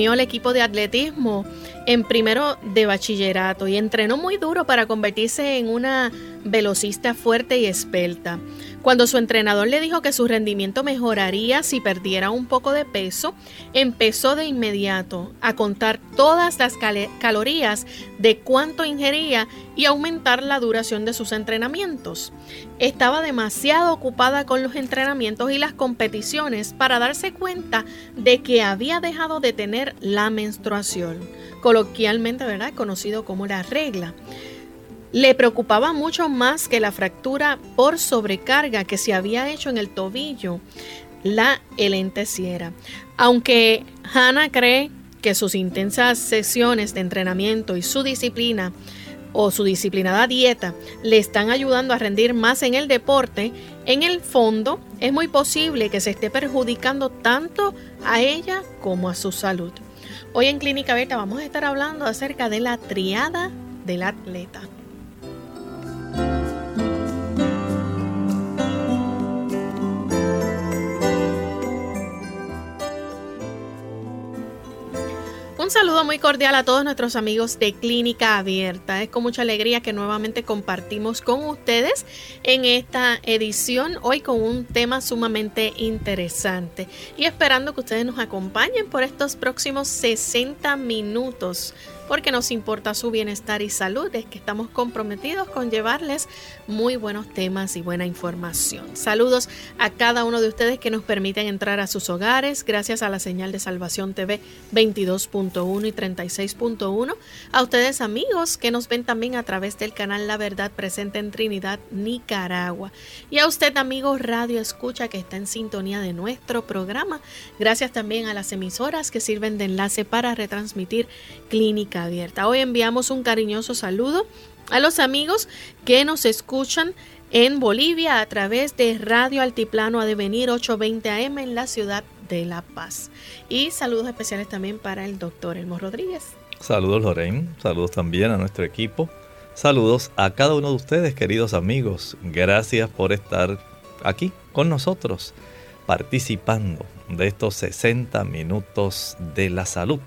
Unió al equipo de atletismo en primero de bachillerato y entrenó muy duro para convertirse en una velocista fuerte y esbelta. Cuando su entrenador le dijo que su rendimiento mejoraría si perdiera un poco de peso, empezó de inmediato a contar todas las calorías de cuánto ingería y aumentar la duración de sus entrenamientos. Estaba demasiado ocupada con los entrenamientos y las competiciones para darse cuenta de que había dejado de tener la menstruación, coloquialmente ¿verdad? conocido como la regla. Le preocupaba mucho más que la fractura por sobrecarga que se había hecho en el tobillo la elenteciera. Aunque Hannah cree que sus intensas sesiones de entrenamiento y su disciplina o su disciplinada dieta le están ayudando a rendir más en el deporte, en el fondo es muy posible que se esté perjudicando tanto a ella como a su salud. Hoy en Clínica Beta vamos a estar hablando acerca de la triada del atleta. Un saludo muy cordial a todos nuestros amigos de Clínica Abierta. Es con mucha alegría que nuevamente compartimos con ustedes en esta edición, hoy con un tema sumamente interesante. Y esperando que ustedes nos acompañen por estos próximos 60 minutos porque nos importa su bienestar y salud, es que estamos comprometidos con llevarles muy buenos temas y buena información. Saludos a cada uno de ustedes que nos permiten entrar a sus hogares gracias a la señal de Salvación TV 22.1 y 36.1. A ustedes amigos que nos ven también a través del canal La Verdad presente en Trinidad, Nicaragua. Y a usted amigo Radio Escucha que está en sintonía de nuestro programa. Gracias también a las emisoras que sirven de enlace para retransmitir Clínica abierta. Hoy enviamos un cariñoso saludo a los amigos que nos escuchan en Bolivia a través de Radio Altiplano a devenir 820 AM en la ciudad de La Paz. Y saludos especiales también para el doctor Elmo Rodríguez. Saludos Lorraine, saludos también a nuestro equipo. Saludos a cada uno de ustedes, queridos amigos. Gracias por estar aquí con nosotros, participando de estos 60 minutos de la salud.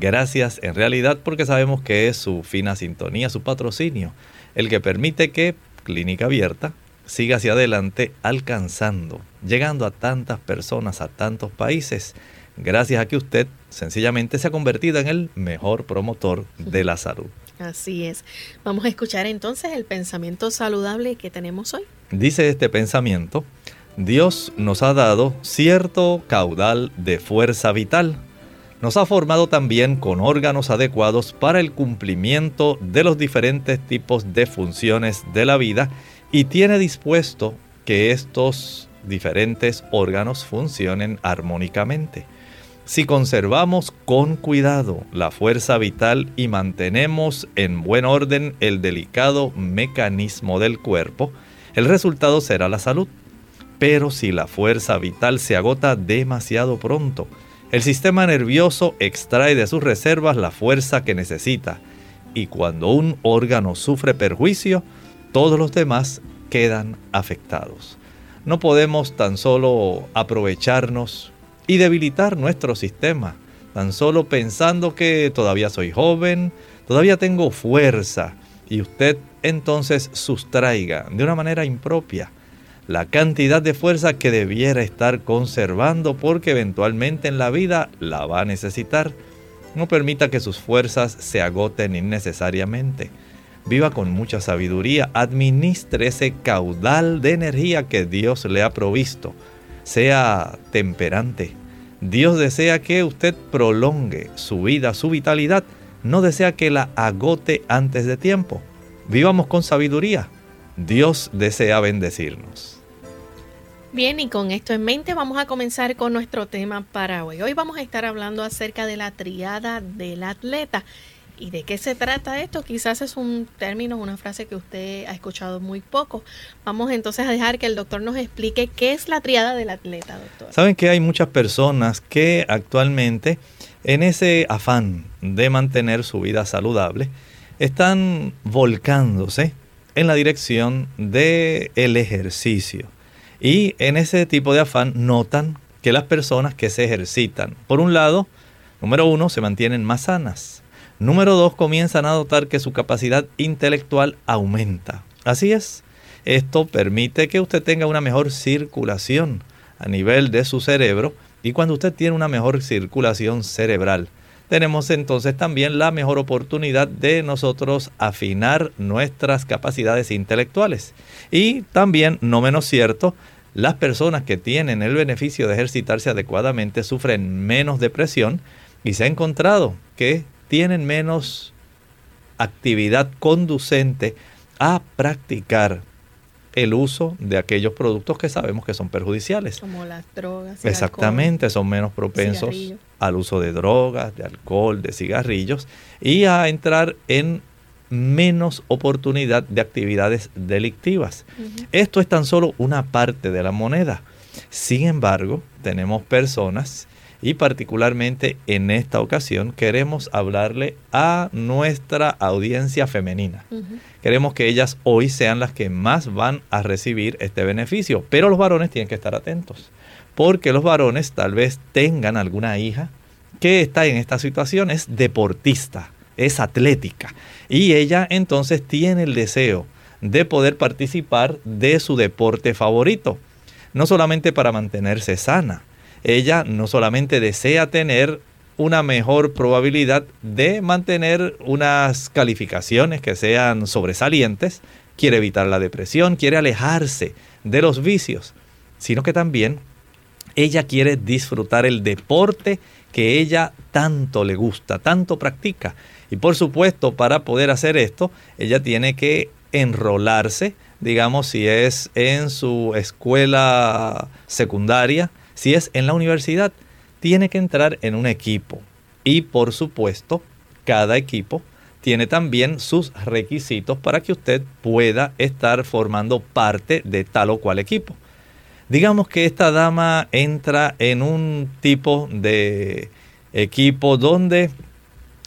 Gracias en realidad porque sabemos que es su fina sintonía, su patrocinio, el que permite que Clínica Abierta siga hacia adelante alcanzando, llegando a tantas personas, a tantos países, gracias a que usted sencillamente se ha convertido en el mejor promotor de la salud. Así es. Vamos a escuchar entonces el pensamiento saludable que tenemos hoy. Dice este pensamiento, Dios nos ha dado cierto caudal de fuerza vital nos ha formado también con órganos adecuados para el cumplimiento de los diferentes tipos de funciones de la vida y tiene dispuesto que estos diferentes órganos funcionen armónicamente. Si conservamos con cuidado la fuerza vital y mantenemos en buen orden el delicado mecanismo del cuerpo, el resultado será la salud. Pero si la fuerza vital se agota demasiado pronto, El sistema nervioso extrae de sus reservas la fuerza que necesita y cuando un órgano sufre perjuicio, todos los demás quedan afectados. No podemos tan solo aprovecharnos y debilitar nuestro sistema, tan solo pensando que todavía soy joven, todavía tengo fuerza, y usted entonces sustraiga de una manera impropia la cantidad de fuerza que debiera estar conservando porque eventualmente en la vida la va a necesitar. No permita que sus fuerzas se agoten innecesariamente. Viva con mucha sabiduría, administre ese caudal de energía que Dios le ha provisto. Sea temperante. Dios desea que usted prolongue su vida, su vitalidad. No desea que la agote antes de tiempo. Vivamos con sabiduría. Dios desea bendecirnos. Bien, y con esto en mente vamos a comenzar con nuestro tema para hoy. Hoy vamos a estar hablando acerca de la triada del atleta. ¿Y de qué se trata esto? Quizás es un término, una frase que usted ha escuchado muy poco. Vamos entonces a dejar que el doctor nos explique qué es la triada del atleta, doctor. Saben que hay muchas personas que actualmente, en ese afán de mantener su vida saludable, están volcándose en la dirección del el ejercicio y en ese tipo de afán notan que las personas que se ejercitan, por un lado, número uno, se mantienen más sanas. Número dos, comienzan a notar que su capacidad intelectual aumenta. Así es, esto permite que usted tenga una mejor circulación a nivel de su cerebro y cuando usted tiene una mejor circulación cerebral, tenemos entonces también la mejor oportunidad de nosotros afinar nuestras capacidades intelectuales. Y también, no menos cierto, las personas que tienen el beneficio de ejercitarse adecuadamente sufren menos depresión y se ha encontrado que tienen menos actividad conducente a practicar el uso de aquellos productos que sabemos que son perjudiciales. Como las drogas. Exactamente, son menos propensos al uso de drogas, de alcohol, de cigarrillos y a entrar en menos oportunidad de actividades delictivas. Esto es tan solo una parte de la moneda. Sin embargo, tenemos personas y particularmente en esta ocasión queremos hablarle a nuestra audiencia femenina. Queremos que ellas hoy sean las que más van a recibir este beneficio, pero los varones tienen que estar atentos, porque los varones tal vez tengan alguna hija que está en esta situación, es deportista, es atlética y ella entonces tiene el deseo de poder participar de su deporte favorito, no solamente para mantenerse sana, ella no solamente desea tener una mejor probabilidad de mantener unas calificaciones que sean sobresalientes, quiere evitar la depresión, quiere alejarse de los vicios, sino que también ella quiere disfrutar el deporte que ella tanto le gusta, tanto practica. Y por supuesto, para poder hacer esto, ella tiene que enrolarse, digamos, si es en su escuela secundaria, si es en la universidad, tiene que entrar en un equipo. Y por supuesto, cada equipo tiene también sus requisitos para que usted pueda estar formando parte de tal o cual equipo. Digamos que esta dama entra en un tipo de equipo donde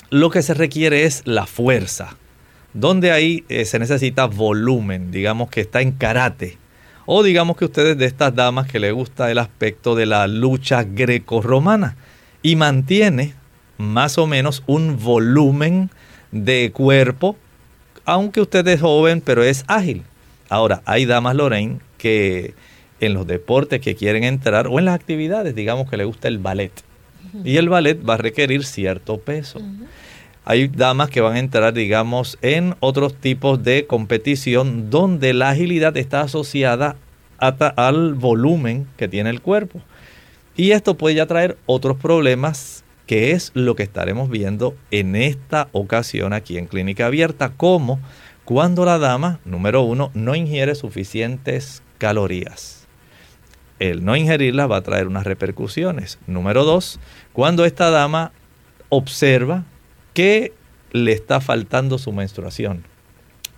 lo que se requiere es la fuerza, donde ahí eh, se necesita volumen, digamos que está en karate. O digamos que ustedes de estas damas que le gusta el aspecto de la lucha greco-romana y mantiene más o menos un volumen de cuerpo, aunque usted es joven, pero es ágil. Ahora, hay damas Lorraine que en los deportes que quieren entrar o en las actividades, digamos que le gusta el ballet. Y el ballet va a requerir cierto peso. Hay damas que van a entrar, digamos, en otros tipos de competición donde la agilidad está asociada al volumen que tiene el cuerpo. Y esto puede ya traer otros problemas que es lo que estaremos viendo en esta ocasión aquí en Clínica Abierta, como cuando la dama, número uno, no ingiere suficientes calorías el no ingerirla va a traer unas repercusiones. Número dos, cuando esta dama observa que le está faltando su menstruación.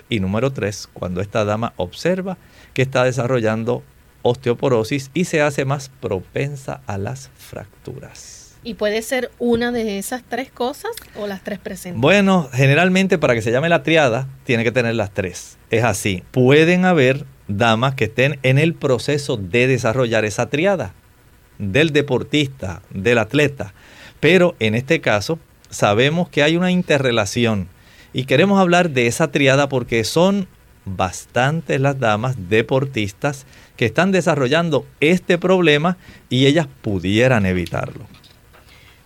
Y número tres, cuando esta dama observa que está desarrollando osteoporosis y se hace más propensa a las fracturas. ¿Y puede ser una de esas tres cosas o las tres presentes? Bueno, generalmente para que se llame la triada, tiene que tener las tres. Es así. Pueden haber damas que estén en el proceso de desarrollar esa triada del deportista, del atleta. Pero en este caso, sabemos que hay una interrelación y queremos hablar de esa triada porque son bastantes las damas deportistas que están desarrollando este problema y ellas pudieran evitarlo.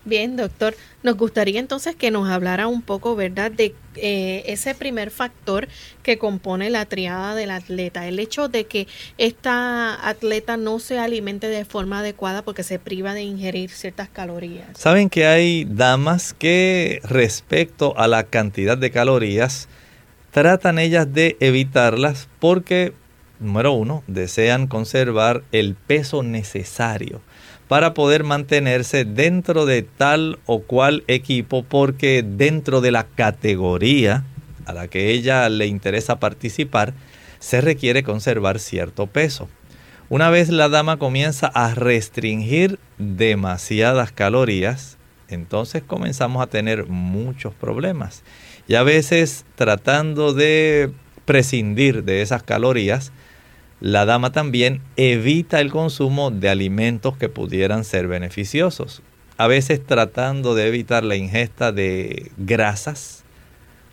Bien, doctor, nos gustaría entonces que nos hablara un poco, ¿verdad?, de eh, ese primer factor que compone la triada del atleta, el hecho de que esta atleta no se alimente de forma adecuada porque se priva de ingerir ciertas calorías. Saben que hay damas que respecto a la cantidad de calorías, tratan ellas de evitarlas porque, número uno, desean conservar el peso necesario para poder mantenerse dentro de tal o cual equipo porque dentro de la categoría a la que ella le interesa participar se requiere conservar cierto peso. Una vez la dama comienza a restringir demasiadas calorías, entonces comenzamos a tener muchos problemas. Y a veces tratando de prescindir de esas calorías, la dama también evita el consumo de alimentos que pudieran ser beneficiosos. A veces tratando de evitar la ingesta de grasas,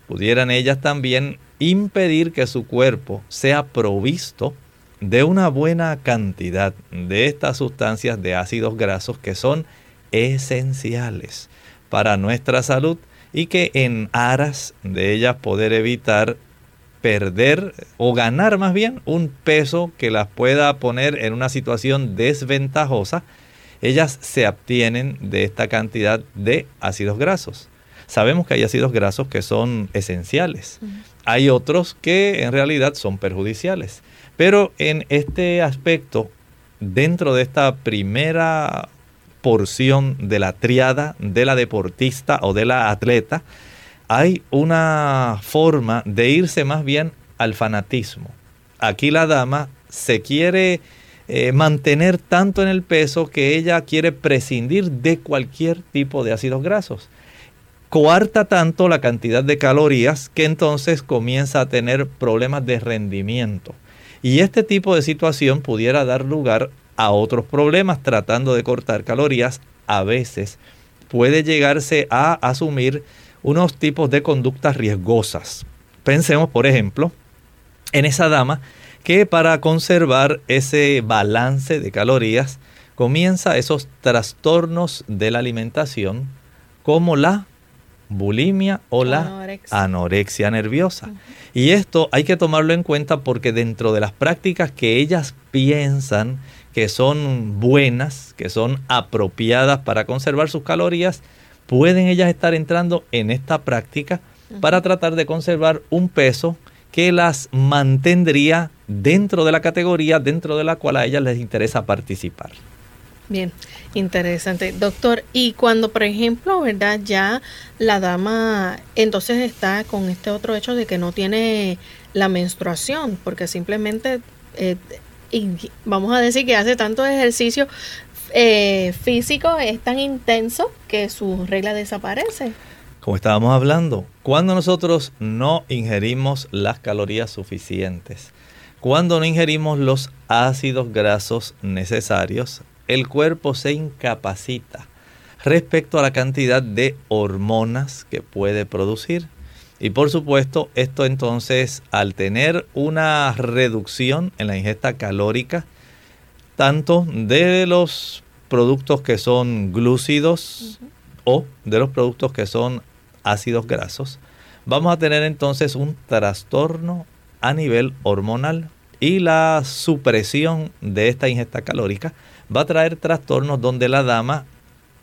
pudieran ellas también impedir que su cuerpo sea provisto de una buena cantidad de estas sustancias de ácidos grasos que son esenciales para nuestra salud y que en aras de ellas poder evitar perder o ganar más bien un peso que las pueda poner en una situación desventajosa, ellas se obtienen de esta cantidad de ácidos grasos. Sabemos que hay ácidos grasos que son esenciales. Hay otros que en realidad son perjudiciales. Pero en este aspecto, dentro de esta primera porción de la triada de la deportista o de la atleta, hay una forma de irse más bien al fanatismo. Aquí la dama se quiere eh, mantener tanto en el peso que ella quiere prescindir de cualquier tipo de ácidos grasos. Coarta tanto la cantidad de calorías que entonces comienza a tener problemas de rendimiento. Y este tipo de situación pudiera dar lugar a otros problemas tratando de cortar calorías. A veces puede llegarse a asumir unos tipos de conductas riesgosas. Pensemos, por ejemplo, en esa dama que para conservar ese balance de calorías comienza esos trastornos de la alimentación como la bulimia o la anorexia, nerviosa. Y esto hay que tomarlo en cuenta porque dentro de las prácticas que ellas piensan que son buenas, que son apropiadas para conservar sus calorías, pueden ellas estar entrando en esta práctica para tratar de conservar un peso que las mantendría dentro de la categoría dentro de la cual a ellas les interesa participar. Bien, interesante. Doctor, y cuando, por ejemplo, ¿verdad? Ya la dama entonces está con este otro hecho de que no tiene la menstruación, porque simplemente, eh, vamos a decir que hace tanto ejercicio, eh, físico es tan intenso que su regla desaparece. Como estábamos hablando, cuando nosotros no ingerimos las calorías suficientes, cuando no ingerimos los ácidos grasos necesarios, el cuerpo se incapacita respecto a la cantidad de hormonas que puede producir. Y por supuesto, esto entonces, al tener una reducción en la ingesta calórica, tanto de los productos que son glúcidos o de los productos que son ácidos grasos, vamos a tener entonces un trastorno a nivel hormonal y la supresión de esta ingesta calórica va a traer trastornos donde la dama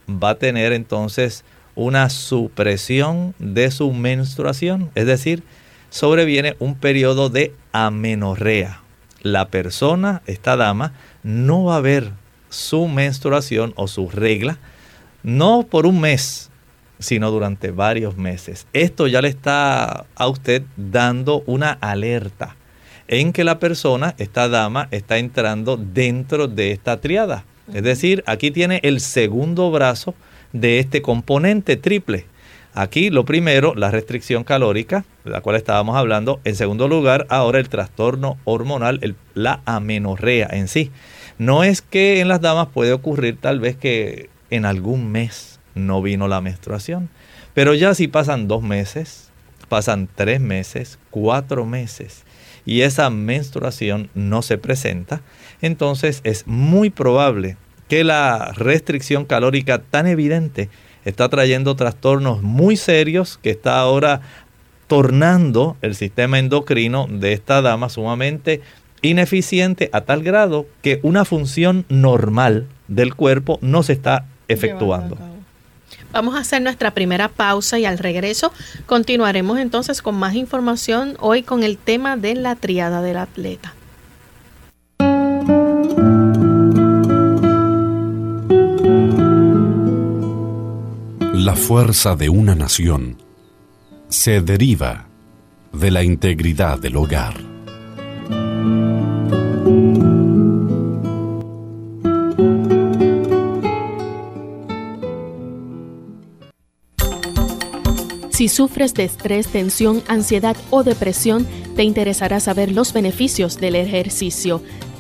va a tener entonces una supresión de su menstruación, es decir, sobreviene un periodo de amenorrea. La persona, esta dama, no va a ver su menstruación o su regla, no por un mes, sino durante varios meses. Esto ya le está a usted dando una alerta en que la persona, esta dama, está entrando dentro de esta triada. Es decir, aquí tiene el segundo brazo de este componente triple. Aquí lo primero, la restricción calórica, de la cual estábamos hablando. En segundo lugar, ahora el trastorno hormonal, la amenorrea en sí. No es que en las damas puede ocurrir tal vez que en algún mes no vino la menstruación, pero ya si pasan dos meses, pasan tres meses, cuatro meses y esa menstruación no se presenta, entonces es muy probable que la restricción calórica tan evidente está trayendo trastornos muy serios que está ahora tornando el sistema endocrino de esta dama sumamente ineficiente a tal grado que una función normal del cuerpo no se está efectuando. Vamos a hacer nuestra primera pausa y al regreso continuaremos entonces con más información hoy con el tema de la triada del atleta. La fuerza de una nación se deriva de la integridad del hogar. Si sufres de estrés, tensión, ansiedad o depresión, te interesará saber los beneficios del ejercicio.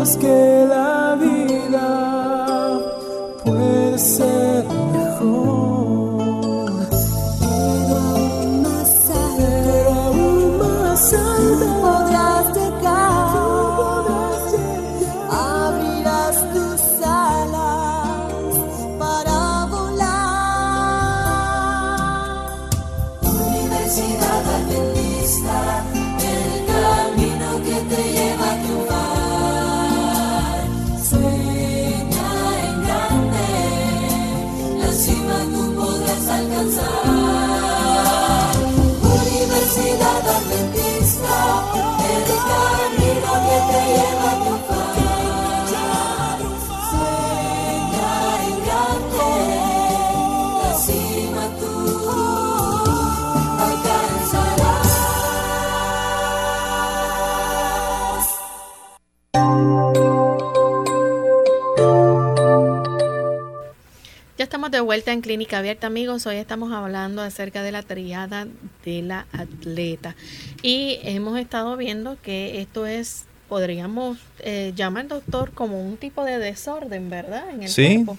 Que de vuelta en Clínica Abierta, amigos. Hoy estamos hablando acerca de la triada de la atleta. Y hemos estado viendo que esto es, podríamos eh, llamar, doctor, como un tipo de desorden, ¿verdad? En el cuerpo.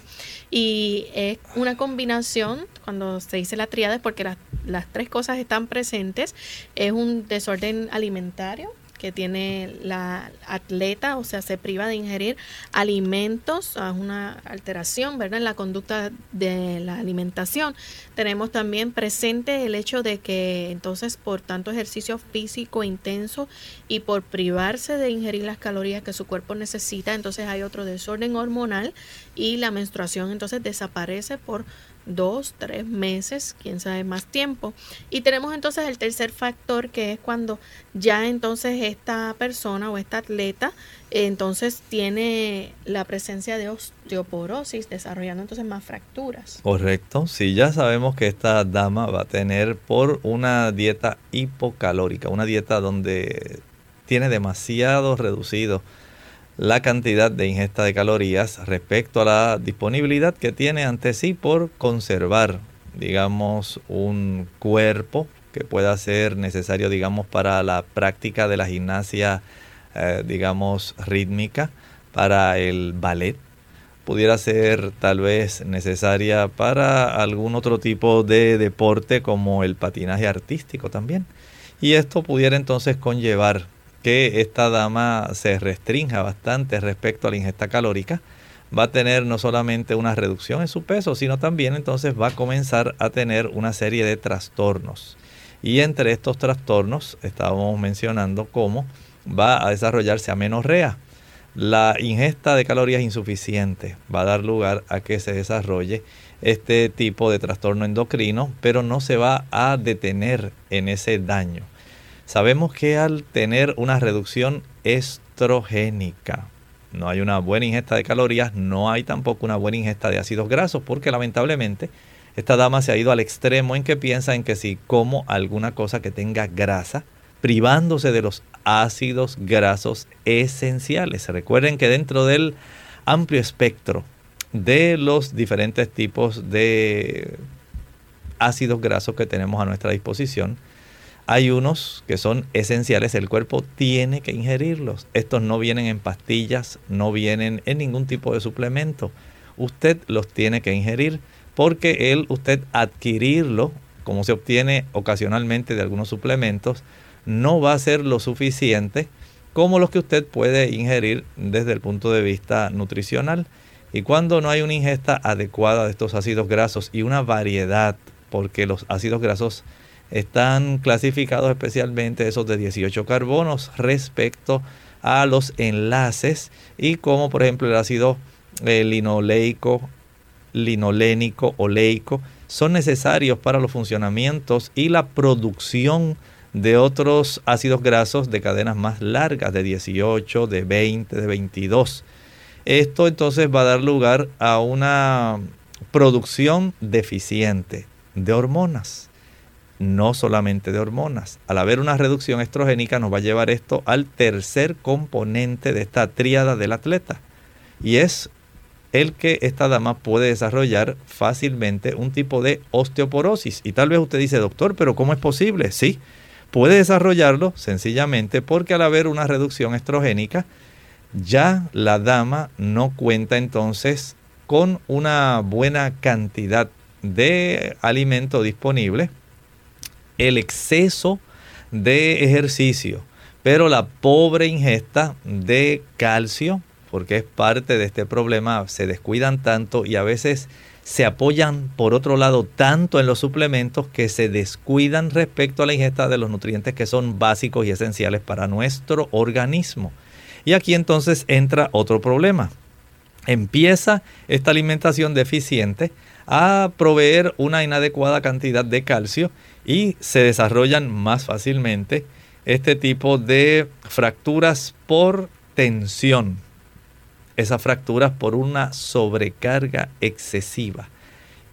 Y es una combinación, cuando se dice la triada, es porque las, las tres cosas están presentes. Es un desorden alimentario, que tiene la atleta, o sea, se priva de ingerir alimentos, es una alteración, ¿verdad?, en la conducta de la alimentación. Tenemos también presente el hecho de que entonces por tanto ejercicio físico intenso y por privarse de ingerir las calorías que su cuerpo necesita, entonces hay otro desorden hormonal y la menstruación entonces desaparece por dos, tres meses, quién sabe más tiempo. Y tenemos entonces el tercer factor que es cuando ya entonces esta persona o esta atleta entonces tiene la presencia de osteoporosis, desarrollando entonces más fracturas. Correcto, sí, ya sabemos que esta dama va a tener por una dieta hipocalórica, una dieta donde tiene demasiado reducido la cantidad de ingesta de calorías respecto a la disponibilidad que tiene ante sí por conservar, digamos, un cuerpo que pueda ser necesario, digamos, para la práctica de la gimnasia, eh, digamos, rítmica, para el ballet, pudiera ser tal vez necesaria para algún otro tipo de deporte como el patinaje artístico también. Y esto pudiera entonces conllevar que esta dama se restrinja bastante respecto a la ingesta calórica, va a tener no solamente una reducción en su peso, sino también entonces va a comenzar a tener una serie de trastornos. Y entre estos trastornos estábamos mencionando cómo va a desarrollarse amenorrea. la ingesta de calorías insuficiente va a dar lugar a que se desarrolle este tipo de trastorno endocrino, pero no se va a detener en ese daño. Sabemos que al tener una reducción estrogénica, no hay una buena ingesta de calorías, no hay tampoco una buena ingesta de ácidos grasos, porque lamentablemente esta dama se ha ido al extremo en que piensa en que si como alguna cosa que tenga grasa, privándose de los ácidos grasos esenciales. Recuerden que dentro del amplio espectro de los diferentes tipos de ácidos grasos que tenemos a nuestra disposición, hay unos que son esenciales, el cuerpo tiene que ingerirlos. Estos no vienen en pastillas, no vienen en ningún tipo de suplemento. Usted los tiene que ingerir porque el usted adquirirlo, como se obtiene ocasionalmente de algunos suplementos, no va a ser lo suficiente como los que usted puede ingerir desde el punto de vista nutricional. Y cuando no hay una ingesta adecuada de estos ácidos grasos y una variedad, porque los ácidos grasos están clasificados especialmente esos de 18 carbonos respecto a los enlaces y como por ejemplo el ácido eh, linoleico, linolénico, oleico, son necesarios para los funcionamientos y la producción de otros ácidos grasos de cadenas más largas, de 18, de 20, de 22. Esto entonces va a dar lugar a una producción deficiente de hormonas, no solamente de hormonas. Al haber una reducción estrogénica nos va a llevar esto al tercer componente de esta tríada del atleta y es el que esta dama puede desarrollar fácilmente un tipo de osteoporosis. Y tal vez usted dice, doctor, pero ¿cómo es posible? Sí, puede desarrollarlo sencillamente porque al haber una reducción estrogénica, ya la dama no cuenta entonces con una buena cantidad de alimento disponible, el exceso de ejercicio, pero la pobre ingesta de calcio, porque es parte de este problema, se descuidan tanto y a veces se apoyan por otro lado tanto en los suplementos que se descuidan respecto a la ingesta de los nutrientes que son básicos y esenciales para nuestro organismo. Y aquí entonces entra otro problema. Empieza esta alimentación deficiente a proveer una inadecuada cantidad de calcio y se desarrollan más fácilmente este tipo de fracturas por tensión esas fracturas por una sobrecarga excesiva.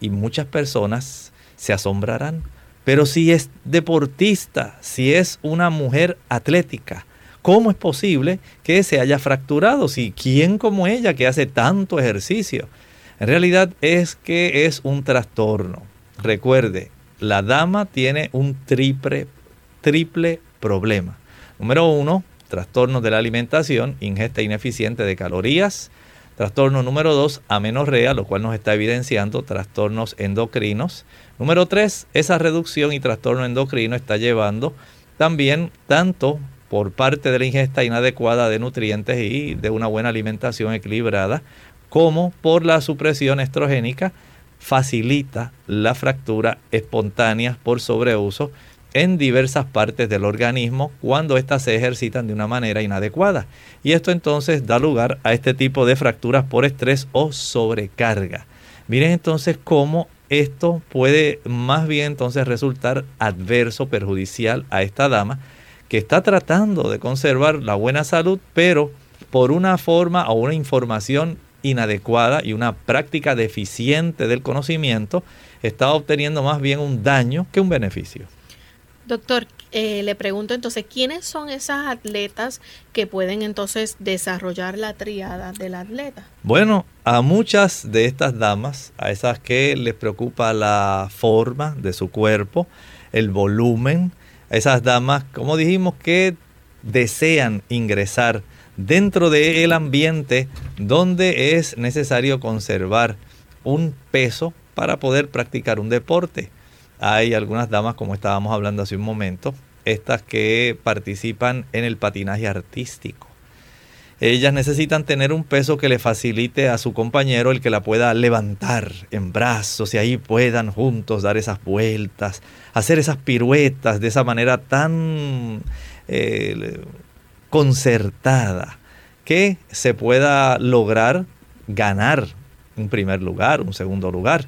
Y muchas personas se asombrarán. Pero si es deportista, si es una mujer atlética, ¿cómo es posible que se haya fracturado? Si quién como ella que hace tanto ejercicio. En realidad es que es un trastorno. Recuerde, la dama tiene un triple, triple problema. Número uno, trastornos de la alimentación, ingesta ineficiente de calorías. Trastorno número 2, amenorrea, lo cual nos está evidenciando trastornos endocrinos. Número 3, esa reducción y trastorno endocrino está llevando también tanto por parte de la ingesta inadecuada de nutrientes y de una buena alimentación equilibrada, como por la supresión estrogénica, facilita la fractura espontánea por sobreuso en diversas partes del organismo cuando éstas se ejercitan de una manera inadecuada. Y esto entonces da lugar a este tipo de fracturas por estrés o sobrecarga. Miren entonces cómo esto puede más bien entonces resultar adverso, perjudicial a esta dama que está tratando de conservar la buena salud, pero por una forma o una información inadecuada y una práctica deficiente del conocimiento, está obteniendo más bien un daño que un beneficio. Doctor, eh, le pregunto entonces, ¿quiénes son esas atletas que pueden entonces desarrollar la triada del atleta? Bueno, a muchas de estas damas, a esas que les preocupa la forma de su cuerpo, el volumen, a esas damas, como dijimos, que desean ingresar dentro del ambiente donde es necesario conservar un peso para poder practicar un deporte. Hay algunas damas, como estábamos hablando hace un momento, estas que participan en el patinaje artístico. Ellas necesitan tener un peso que le facilite a su compañero el que la pueda levantar en brazos y ahí puedan juntos dar esas vueltas, hacer esas piruetas de esa manera tan eh, concertada que se pueda lograr ganar un primer lugar, un segundo lugar.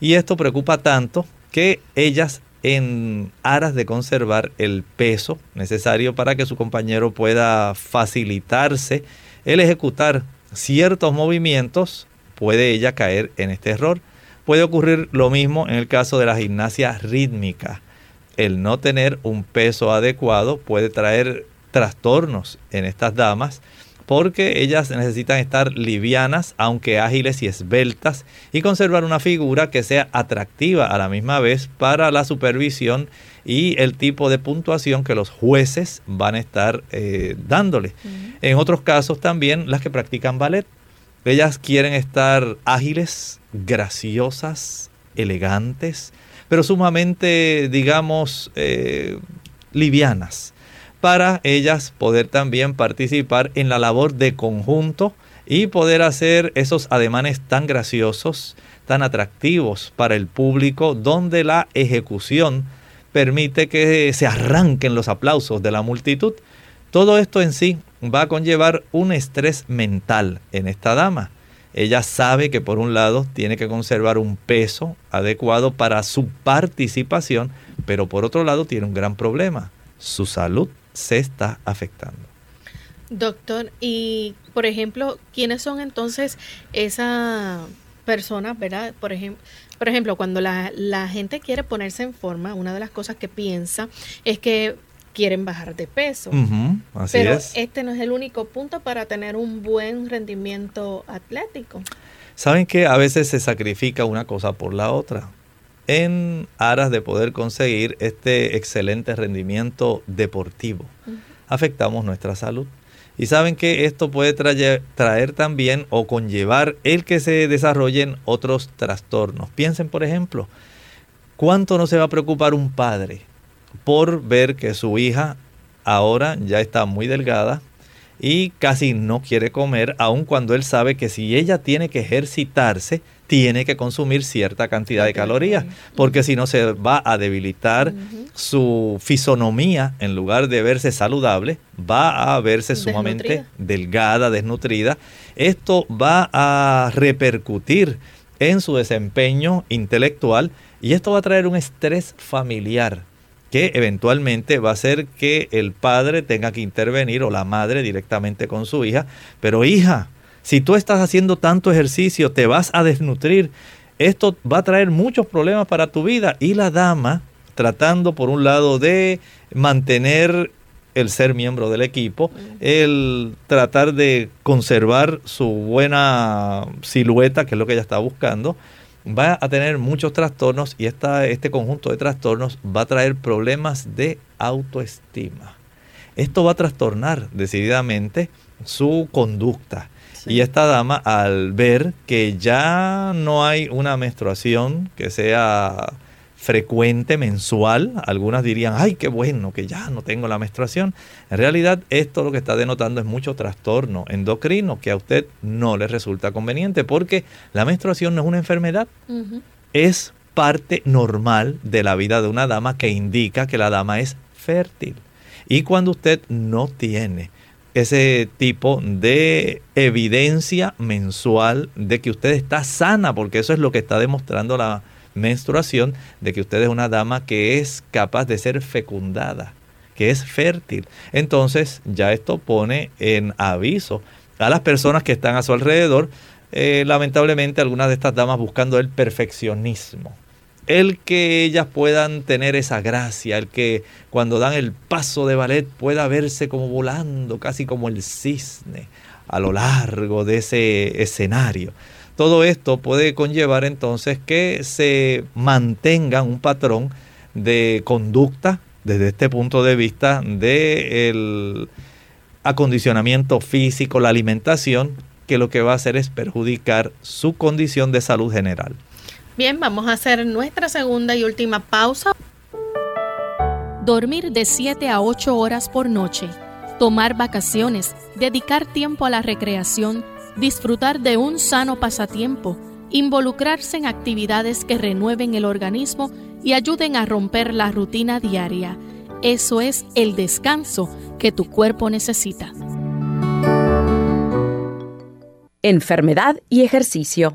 Y esto preocupa tanto que ellas en aras de conservar el peso necesario para que su compañero pueda facilitarse el ejecutar ciertos movimientos, puede ella caer en este error. Puede ocurrir lo mismo en el caso de la gimnasia rítmica. El no tener un peso adecuado puede traer trastornos en estas damas porque ellas necesitan estar livianas, aunque ágiles y esbeltas, y conservar una figura que sea atractiva a la misma vez para la supervisión y el tipo de puntuación que los jueces van a estar eh, dándole. En otros casos también las que practican ballet. Ellas quieren estar ágiles, graciosas, elegantes, pero sumamente, digamos, eh, livianas para ellas poder también participar en la labor de conjunto y poder hacer esos ademanes tan graciosos, tan atractivos para el público, donde la ejecución permite que se arranquen los aplausos de la multitud. Todo esto en sí va a conllevar un estrés mental en esta dama. Ella sabe que por un lado tiene que conservar un peso adecuado para su participación, pero por otro lado tiene un gran problema, su salud se está afectando. Doctor, y por ejemplo, ¿quiénes son entonces esas personas, verdad? Por ejemplo, por ejemplo, cuando la, gente quiere ponerse en forma, una de las cosas que piensa es que quieren bajar de peso. pero este no es el único punto para tener un buen rendimiento atlético. Saben que a veces se sacrifica una cosa por la otra en aras de poder conseguir este excelente rendimiento deportivo. Afectamos nuestra salud. Y saben que esto puede traer, traer, también o conllevar el que se desarrollen otros trastornos. Piensen, por ejemplo, ¿cuánto no se va a preocupar un padre por ver que su hija ahora ya está muy delgada y casi no quiere comer, aun cuando él sabe que si ella tiene que ejercitarse, tiene que consumir cierta cantidad de calorías, porque si no se va a debilitar su fisonomía, en lugar de verse saludable, va a verse sumamente delgada, desnutrida. Esto va a repercutir en su desempeño intelectual y esto va a traer un estrés familiar que eventualmente va a hacer que el padre tenga que intervenir o la madre directamente con su hija, pero hija, si tú estás haciendo tanto ejercicio, te vas a desnutrir. Esto va a traer muchos problemas para tu vida. Y la dama, tratando por un lado de mantener el ser miembro del equipo, el tratar de conservar su buena silueta, que es lo que ella está buscando, va a tener muchos trastornos y esta, este conjunto de trastornos va a traer problemas de autoestima. Esto va a trastornar decididamente su conducta. Y esta dama, al ver que ya no hay una menstruación que sea frecuente, mensual, algunas dirían, ay, qué bueno que ya no tengo la menstruación. En realidad, esto lo que está denotando es mucho trastorno endocrino que a usted no le resulta conveniente porque la menstruación no es una enfermedad, es parte normal de la vida de una dama que indica que la dama es fértil. Y cuando usted no tiene ese tipo de evidencia mensual de que usted está sana, porque eso es lo que está demostrando la menstruación, de que usted es una dama que es capaz de ser fecundada, que es fértil. Entonces ya esto pone en aviso a las personas que están a su alrededor, eh, lamentablemente algunas de estas damas buscando el perfeccionismo el que ellas puedan tener esa gracia, el que cuando dan el paso de ballet pueda verse como volando, casi como el cisne, a lo largo de ese escenario. Todo esto puede conllevar entonces que se mantenga un patrón de conducta desde este punto de vista del acondicionamiento físico, la alimentación, que lo que va a hacer es perjudicar su condición de salud general. Bien, vamos a hacer nuestra segunda y última pausa. Dormir de 7 a 8 horas por noche, tomar vacaciones, dedicar tiempo a la recreación, disfrutar de un sano pasatiempo, involucrarse en actividades que renueven el organismo y ayuden a romper la rutina diaria. Eso es el descanso que tu cuerpo necesita. enfermedad y ejercicio.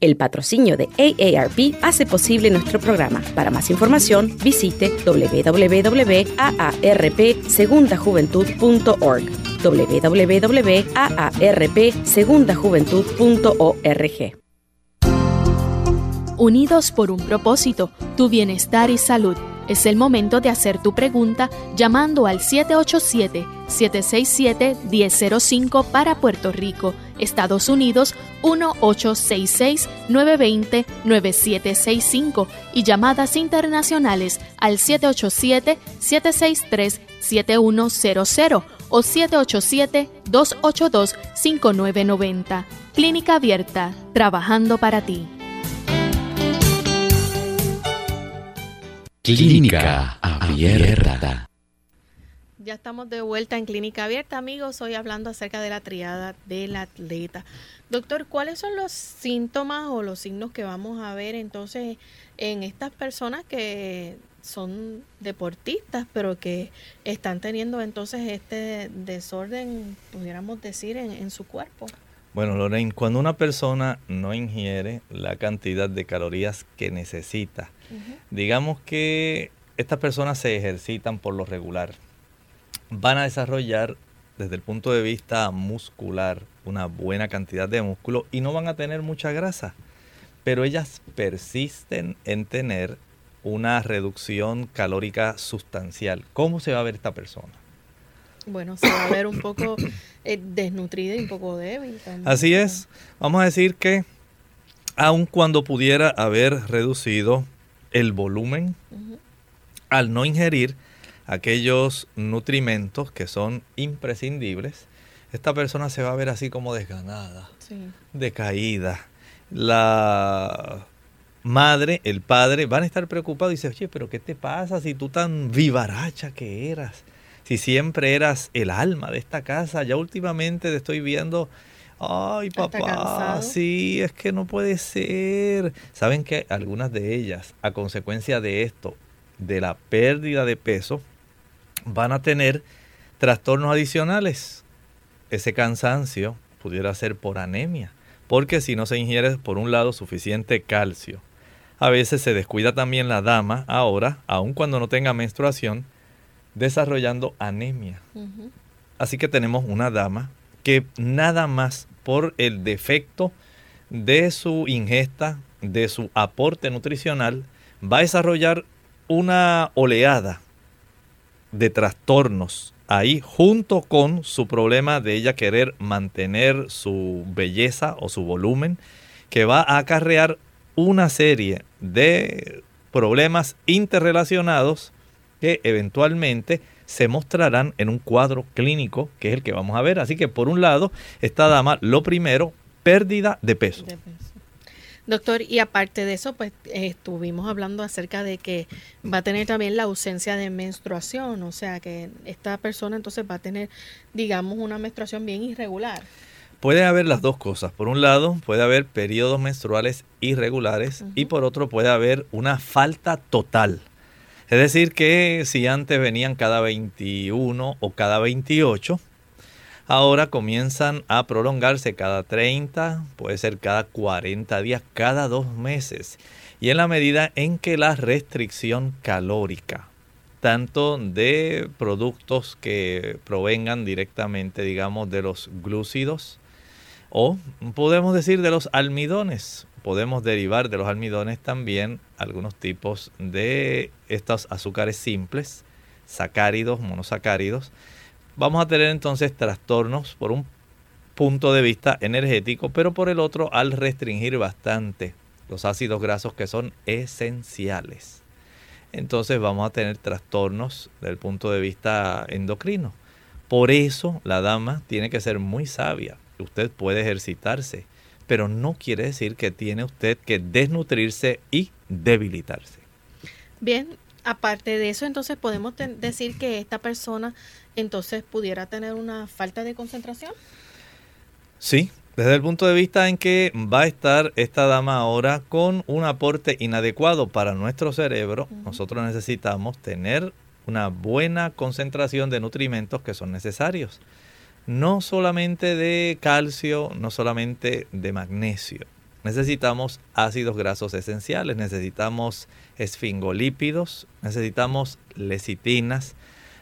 El patrocinio de AARP hace posible nuestro programa. Para más información, visite www.aarpsegundajuventud.org www.aarpsegundajuventud.org Unidos por un propósito, tu bienestar y salud. Es el momento de hacer tu pregunta llamando al 787-767-1005 para Puerto Rico, Estados Unidos 1866-920-9765 y llamadas internacionales al 787-763-7100 o 787-282-5990. Clínica Abierta, trabajando para ti. Clínica Abierta. Ya estamos de vuelta en Clínica Abierta, amigos. Hoy hablando acerca de la triada del atleta. Doctor, ¿cuáles son los síntomas o los signos que vamos a ver entonces en estas personas que son deportistas, pero que están teniendo entonces este desorden, pudiéramos decir, en, en su cuerpo? Bueno, Lorraine, cuando una persona no ingiere la cantidad de calorías que necesita, digamos que estas personas se ejercitan por lo regular, van a desarrollar desde el punto de vista muscular una buena cantidad de músculo y no van a tener mucha grasa, pero ellas persisten en tener una reducción calórica sustancial. ¿Cómo se va a ver esta persona? Bueno, se va a ver un poco eh, desnutrida y un poco débil también. Así es. Vamos a decir que aun cuando pudiera haber reducido el volumen, al no ingerir aquellos nutrimentos que son imprescindibles, esta persona se va a ver así como desganada, decaída. La madre, el padre van a estar preocupados y dicen, oye, pero ¿qué te pasa si tú tan vivaracha que eras? Si siempre eras el alma de esta casa, ya últimamente te estoy viendo, ay papá, sí, es que no puede ser. Saben que algunas de ellas, a consecuencia de esto, de la pérdida de peso, van a tener trastornos adicionales. Ese cansancio pudiera ser por anemia, porque si no se ingiere por un lado suficiente calcio, a veces se descuida también la dama ahora, aun cuando no tenga menstruación, desarrollando anemia. Así que tenemos una dama que nada más por el defecto de su ingesta, de su aporte nutricional, va a desarrollar una oleada de trastornos ahí junto con su problema de ella querer mantener su belleza o su volumen, que va a acarrear una serie de problemas interrelacionados que eventualmente se mostrarán en un cuadro clínico, que es el que vamos a ver. Así que por un lado, esta dama, lo primero, pérdida de peso. Doctor, y aparte de eso, pues estuvimos hablando acerca de que va a tener también la ausencia de menstruación, o sea que esta persona entonces va a tener, digamos, una menstruación bien irregular. Puede haber las dos cosas. Por un lado, puede haber periodos menstruales irregulares y por otro puede haber una falta total. Es decir, que si antes venían cada 21 o cada 28, ahora comienzan a prolongarse cada 30, puede ser cada 40 días, cada dos meses. Y en la medida en que la restricción calórica, tanto de productos que provengan directamente, digamos, de los glúcidos, o podemos decir de los almidones, podemos derivar de los almidones también algunos tipos de estos azúcares simples, sacáridos, monosacáridos, vamos a tener entonces trastornos por un punto de vista energético, pero por el otro al restringir bastante los ácidos grasos que son esenciales. Entonces vamos a tener trastornos del punto de vista endocrino. Por eso la dama tiene que ser muy sabia. Usted puede ejercitarse, pero no quiere decir que tiene usted que desnutrirse y debilitarse. Bien, aparte de eso, entonces podemos decir que esta persona entonces pudiera tener una falta de concentración. Sí, desde el punto de vista en que va a estar esta dama ahora con un aporte inadecuado para nuestro cerebro, nosotros necesitamos tener una buena concentración de nutrimentos que son necesarios. No solamente de calcio, no solamente de magnesio. Necesitamos ácidos grasos esenciales, necesitamos esfingolípidos, necesitamos lecitinas,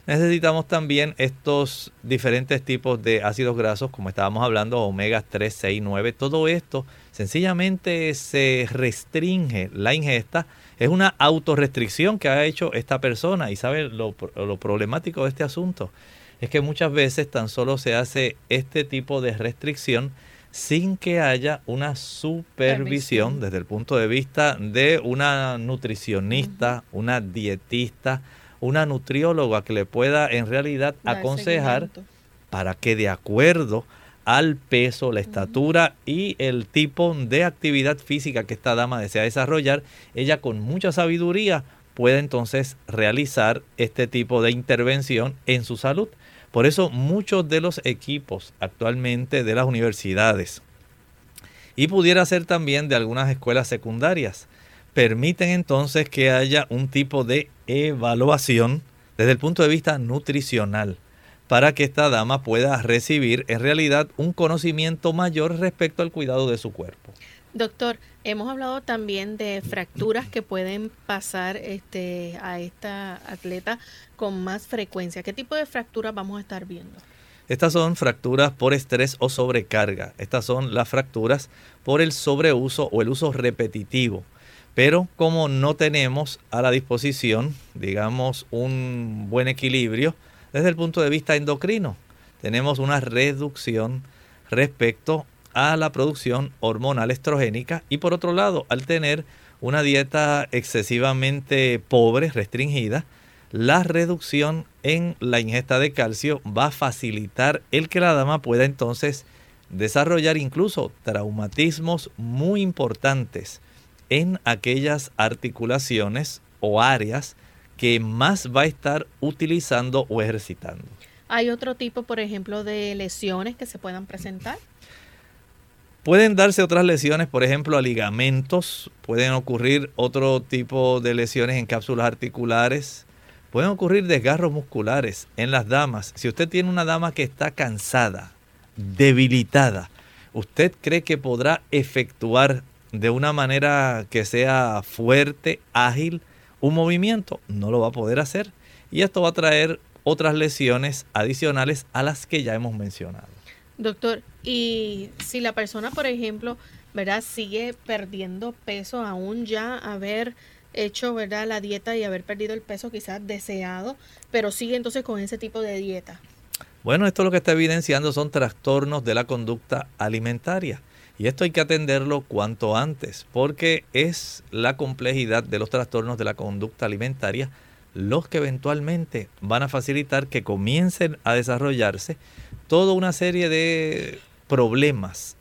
necesitamos también estos diferentes tipos de ácidos grasos, como estábamos hablando, omega 3, 6, 9. Todo esto sencillamente se restringe la ingesta. Es una autorrestricción que ha hecho esta persona. Y sabe lo, lo problemático de este asunto. Es que muchas veces tan solo se hace este tipo de restricción sin que haya una supervisión desde el punto de vista de una nutricionista, una dietista, una nutrióloga que le pueda en realidad aconsejar para que de acuerdo al peso, la estatura y el tipo de actividad física que esta dama desea desarrollar, ella con mucha sabiduría puede entonces realizar este tipo de intervención en su salud. Por eso muchos de los equipos actualmente de las universidades y pudiera ser también de algunas escuelas secundarias permiten entonces que haya un tipo de evaluación desde el punto de vista nutricional para que esta dama pueda recibir en realidad un conocimiento mayor respecto al cuidado de su cuerpo. Doctor, hemos hablado también de fracturas que pueden pasar este, a esta atleta con más frecuencia. ¿Qué tipo de fracturas vamos a estar viendo? Estas son fracturas por estrés o sobrecarga. Estas son las fracturas por el sobreuso o el uso repetitivo. Pero como no tenemos a la disposición, digamos, un buen equilibrio desde el punto de vista endocrino, tenemos una reducción respecto a la producción hormonal estrogénica y por otro lado, al tener una dieta excesivamente pobre, restringida, la reducción en la ingesta de calcio va a facilitar el que la dama pueda entonces desarrollar incluso traumatismos muy importantes en aquellas articulaciones o áreas que más va a estar utilizando o ejercitando. ¿Hay otro tipo, por ejemplo, de lesiones que se puedan presentar? Pueden darse otras lesiones, por ejemplo, a ligamentos, pueden ocurrir otro tipo de lesiones en cápsulas articulares, pueden ocurrir desgarros musculares en las damas. Si usted tiene una dama que está cansada, debilitada, ¿usted cree que podrá efectuar de una manera que sea fuerte, ágil, un movimiento? No lo va a poder hacer. Y esto va a traer otras lesiones adicionales a las que ya hemos mencionado. Doctor, y si la persona, por ejemplo, ¿verdad? Sigue perdiendo peso aún ya haber hecho, ¿verdad? La dieta y haber perdido el peso quizás deseado, pero sigue entonces con ese tipo de dieta. Bueno, esto lo que está evidenciando son trastornos de la conducta alimentaria. Y esto hay que atenderlo cuanto antes, porque es la complejidad de los trastornos de la conducta alimentaria los que eventualmente van a facilitar que comiencen a desarrollarse toda una serie de problemas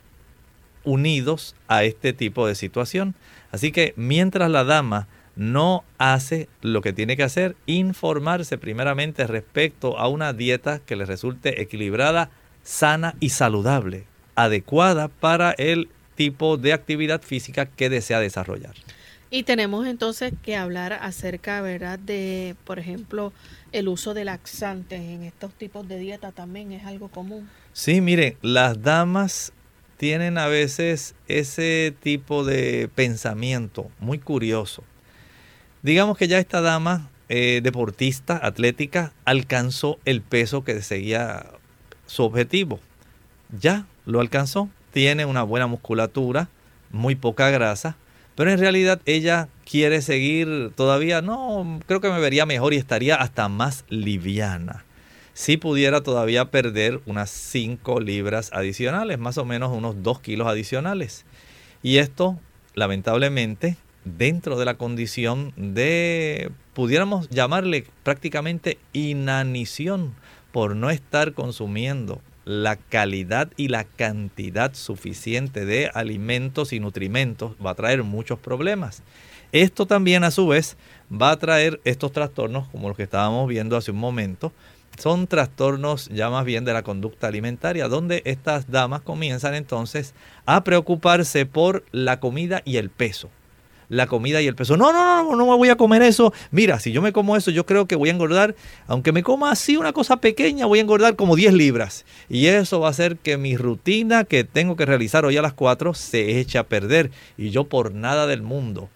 unidos a este tipo de situación. Así que mientras la dama no hace lo que tiene que hacer, informarse primeramente respecto a una dieta que le resulte equilibrada, sana y saludable, adecuada para el tipo de actividad física que desea desarrollar. Y tenemos entonces que hablar acerca, ¿verdad?, de, por ejemplo, el uso de laxantes en estos tipos de dieta también es algo común. Sí, miren, las damas tienen a veces ese tipo de pensamiento muy curioso. Digamos que ya esta dama eh, deportista, atlética, alcanzó el peso que seguía su objetivo. Ya lo alcanzó, tiene una buena musculatura, muy poca grasa, pero en realidad ella quiere seguir todavía, no, creo que me vería mejor y estaría hasta más liviana. Si pudiera todavía perder unas 5 libras adicionales, más o menos unos 2 kilos adicionales. Y esto, lamentablemente, dentro de la condición de, pudiéramos llamarle prácticamente inanición por no estar consumiendo la calidad y la cantidad suficiente de alimentos y nutrimentos va a traer muchos problemas. Esto también a su vez va a traer estos trastornos como los que estábamos viendo hace un momento. Son trastornos ya más bien de la conducta alimentaria, donde estas damas comienzan entonces a preocuparse por la comida y el peso la comida y el peso. No, no, no, no me voy a comer eso. Mira, si yo me como eso, yo creo que voy a engordar, aunque me coma así una cosa pequeña, voy a engordar como 10 libras. Y eso va a hacer que mi rutina que tengo que realizar hoy a las 4 se eche a perder. Y yo por nada del mundo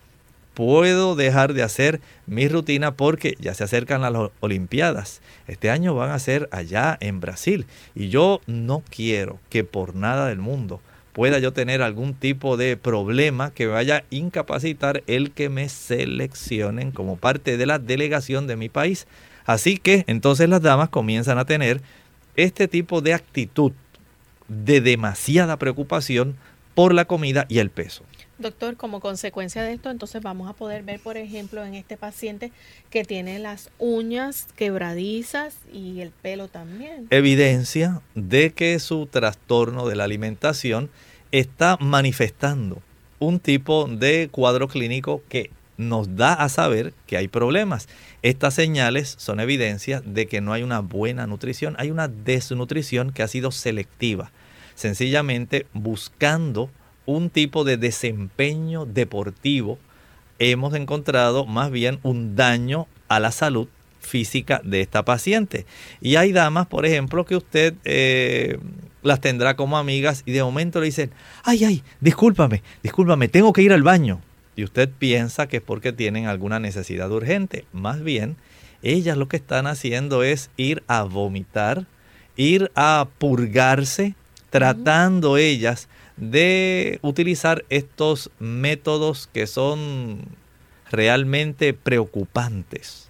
puedo dejar de hacer mi rutina porque ya se acercan las Olimpiadas. Este año van a ser allá en Brasil. Y yo no quiero que por nada del mundo pueda yo tener algún tipo de problema que vaya a incapacitar el que me seleccionen como parte de la delegación de mi país. Así que entonces las damas comienzan a tener este tipo de actitud de demasiada preocupación por la comida y el peso. Doctor, como consecuencia de esto, entonces vamos a poder ver, por ejemplo, en este paciente que tiene las uñas quebradizas y el pelo también. Evidencia de que su trastorno de la alimentación está manifestando un tipo de cuadro clínico que nos da a saber que hay problemas. Estas señales son evidencia de que no hay una buena nutrición, hay una desnutrición que ha sido selectiva, sencillamente buscando un tipo de desempeño deportivo, hemos encontrado más bien un daño a la salud física de esta paciente. Y hay damas, por ejemplo, que usted eh, las tendrá como amigas y de momento le dicen, ay, ay, discúlpame, discúlpame, tengo que ir al baño. Y usted piensa que es porque tienen alguna necesidad urgente. Más bien, ellas lo que están haciendo es ir a vomitar, ir a purgarse, tratando ellas de utilizar estos métodos que son realmente preocupantes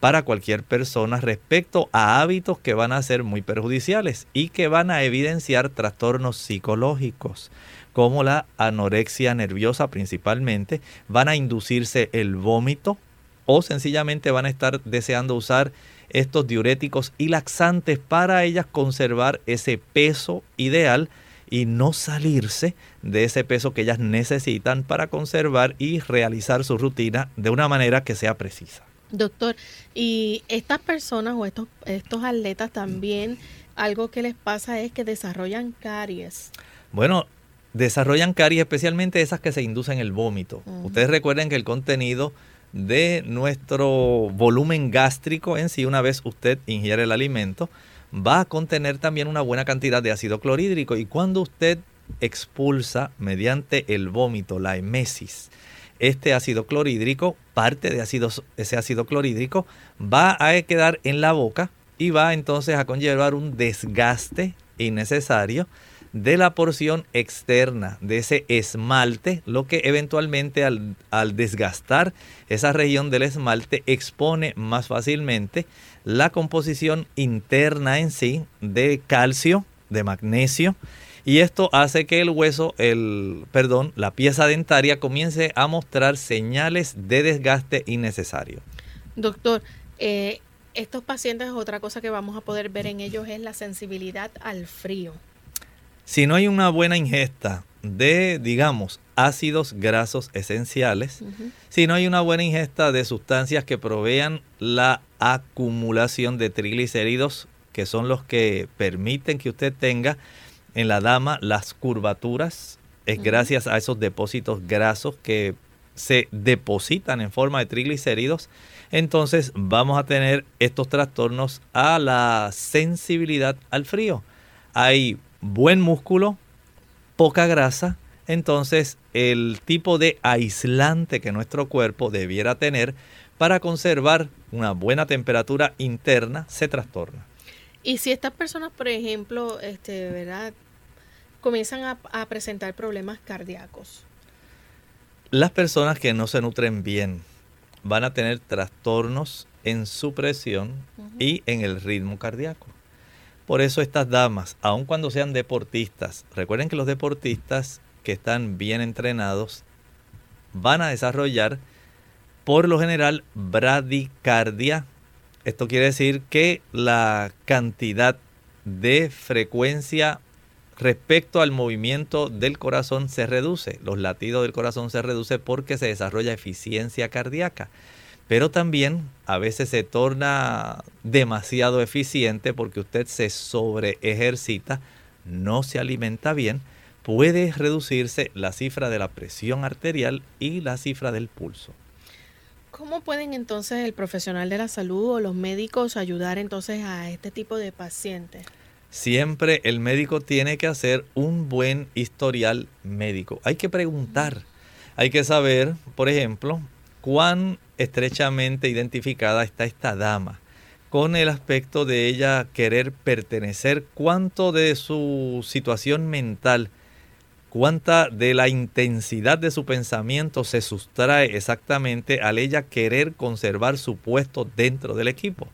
para cualquier persona respecto a hábitos que van a ser muy perjudiciales y que van a evidenciar trastornos psicológicos como la anorexia nerviosa principalmente, van a inducirse el vómito o sencillamente van a estar deseando usar estos diuréticos y laxantes para ellas conservar ese peso ideal y no salirse de ese peso que ellas necesitan para conservar y realizar su rutina de una manera que sea precisa. Doctor, y estas personas o estos, estos atletas también, algo que les pasa es que desarrollan caries. Bueno, desarrollan caries, especialmente esas que se inducen el vómito. Ustedes recuerden que el contenido de nuestro volumen gástrico en sí, una vez usted ingiere el alimento, va a contener también una buena cantidad de ácido clorhídrico y cuando usted expulsa mediante el vómito, la emesis, este ácido clorhídrico, parte de ese ácido clorhídrico va a quedar en la boca y va entonces a conllevar un desgaste innecesario de la porción externa de ese esmalte, lo que eventualmente al, al, desgastar esa región del esmalte expone más fácilmente la composición interna en sí de calcio, de magnesio, y esto hace que el hueso, el, perdón, la pieza dentaria comience a mostrar señales de desgaste innecesario. Doctor, eh, estos pacientes, otra cosa que vamos a poder ver en ellos es la sensibilidad al frío. Si no hay una buena ingesta de, digamos, ácidos grasos esenciales, si no hay una buena ingesta de sustancias que provean la acumulación de triglicéridos, que son los que permiten que usted tenga en la dama las curvaturas, es gracias a esos depósitos grasos que se depositan en forma de triglicéridos, entonces vamos a tener estos trastornos a la sensibilidad al frío. Hay buen músculo, poca grasa, entonces el tipo de aislante que nuestro cuerpo debiera tener para conservar una buena temperatura interna se trastorna. Y si estas personas, por ejemplo, este, ¿verdad? Comienzan a, a presentar problemas cardíacos. Las personas que no se nutren bien van a tener trastornos en su presión y en el ritmo cardíaco. Por eso estas damas, aun cuando sean deportistas, recuerden que los deportistas que están bien entrenados van a desarrollar por lo general bradicardia. Esto quiere decir que la cantidad de frecuencia respecto al movimiento del corazón se reduce, los latidos del corazón se reduce porque se desarrolla eficiencia cardíaca. Pero también a veces se torna demasiado eficiente porque usted se sobre ejercita, no se alimenta bien, puede reducirse la cifra de la presión arterial y la cifra del pulso. ¿Cómo pueden entonces el profesional de la salud o los médicos ayudar entonces a este tipo de pacientes? Siempre el médico tiene que hacer un buen historial médico. Hay que preguntar, hay que saber, por ejemplo, cuán estrechamente identificada está esta dama con el aspecto de ella querer pertenecer, cuánto de su situación mental, cuánta de la intensidad de su pensamiento se sustrae exactamente al ella querer conservar su puesto dentro del equipo.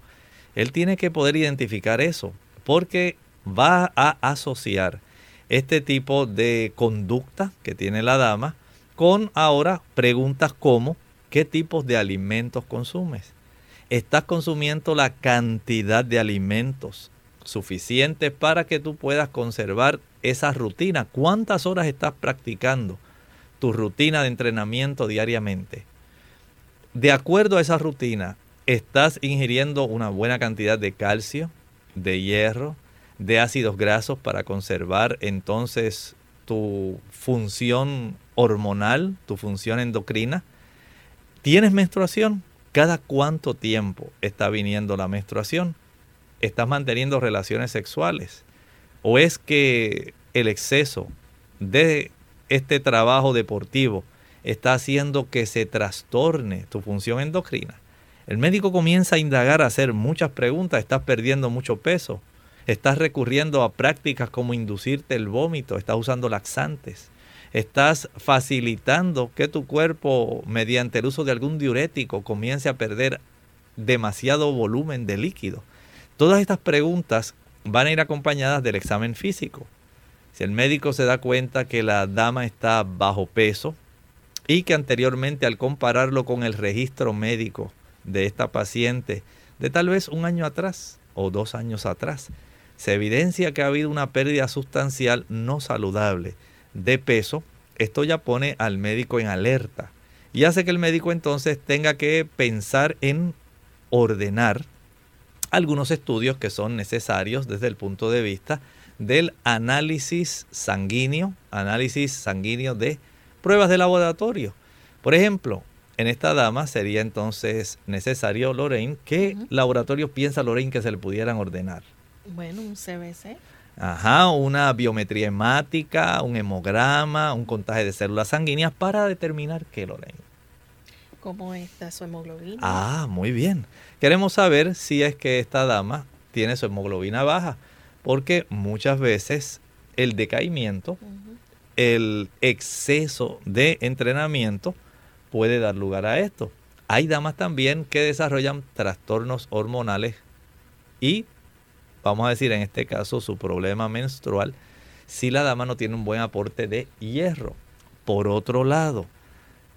Él tiene que poder identificar eso, porque va a asociar este tipo de conducta que tiene la dama con ahora preguntas como ¿qué tipos de alimentos consumes? ¿Estás consumiendo la cantidad de alimentos suficientes para que tú puedas conservar esa rutina? ¿Cuántas horas estás practicando tu rutina de entrenamiento diariamente? De acuerdo a esa rutina, ¿estás ingiriendo una buena cantidad de calcio, de hierro, de ácidos grasos para conservar entonces tu función hormonal, tu función endocrina. ¿Tienes menstruación? ¿Cada cuánto tiempo está viniendo la menstruación? ¿Estás manteniendo relaciones sexuales? ¿O es que el exceso de este trabajo deportivo está haciendo que se trastorne tu función endocrina? El médico comienza a indagar, a hacer muchas preguntas, estás perdiendo mucho peso, Estás recurriendo a prácticas como inducirte el vómito, estás usando laxantes, estás facilitando que tu cuerpo, mediante el uso de algún diurético, comience a perder demasiado volumen de líquido. Todas estas preguntas van a ir acompañadas del examen físico. Si el médico se da cuenta que la dama está bajo peso y que anteriormente al compararlo con el registro médico de esta paciente de tal vez un año atrás o dos años atrás, se evidencia que ha habido una pérdida sustancial no saludable de peso, esto ya pone al médico en alerta y hace que el médico entonces tenga que pensar en ordenar algunos estudios que son necesarios desde el punto de vista del análisis sanguíneo, análisis sanguíneo de pruebas de laboratorio. Por ejemplo, en esta dama sería entonces necesario, Lorraine, ¿qué laboratorio piensa Lorraine que se le pudieran ordenar? Bueno, un CBC. Ajá, una biometría hemática, un hemograma, un contaje de células sanguíneas para determinar qué, Lorena. ¿Cómo está su hemoglobina? Ah, muy bien. Queremos saber si es que esta dama tiene su hemoglobina baja, porque muchas veces el decaimiento, el exceso de entrenamiento puede dar lugar a esto. Hay damas también que desarrollan trastornos hormonales y vamos a decir en este caso su problema menstrual, si la dama no tiene un buen aporte de hierro. Por otro lado,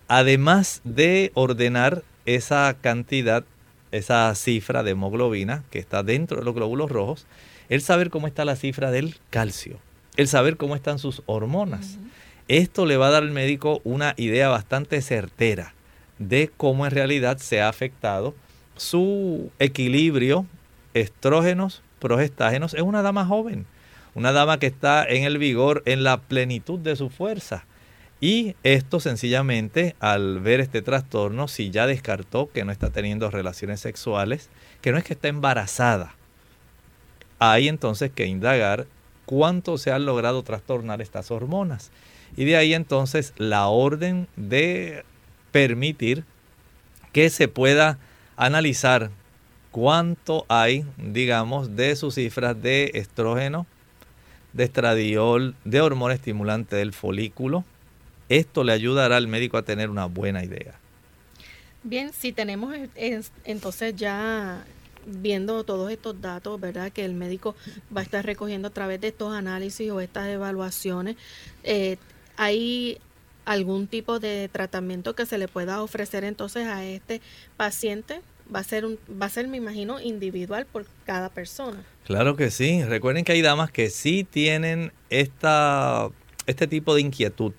además de ordenar esa cantidad, esa cifra de hemoglobina que está dentro de los glóbulos rojos, el saber cómo está la cifra del calcio, el saber cómo están sus hormonas. Esto le va a dar al médico una idea bastante certera de cómo en realidad se ha afectado su equilibrio estrógenos progestágenos es una dama joven, una dama que está en el vigor, en la plenitud de su fuerza. Y esto sencillamente al ver este trastorno, si ya descartó que no está teniendo relaciones sexuales, que no es que está embarazada, hay entonces que indagar cuánto se han logrado trastornar estas hormonas. Y de ahí entonces la orden de permitir que se pueda analizar cuánto hay, digamos, de sus cifras de estrógeno, de estradiol, de hormona estimulante del folículo. Esto le ayudará al médico a tener una buena idea. Bien, si tenemos entonces ya viendo todos estos datos, ¿verdad? Que el médico va a estar recogiendo a través de estos análisis o estas evaluaciones. Eh, ¿Hay algún tipo de tratamiento que se le pueda ofrecer entonces a este paciente? Va a ser, un, va a ser, me imagino, individual por cada persona. Claro que sí. Recuerden que hay damas que sí tienen esta, este tipo de inquietud,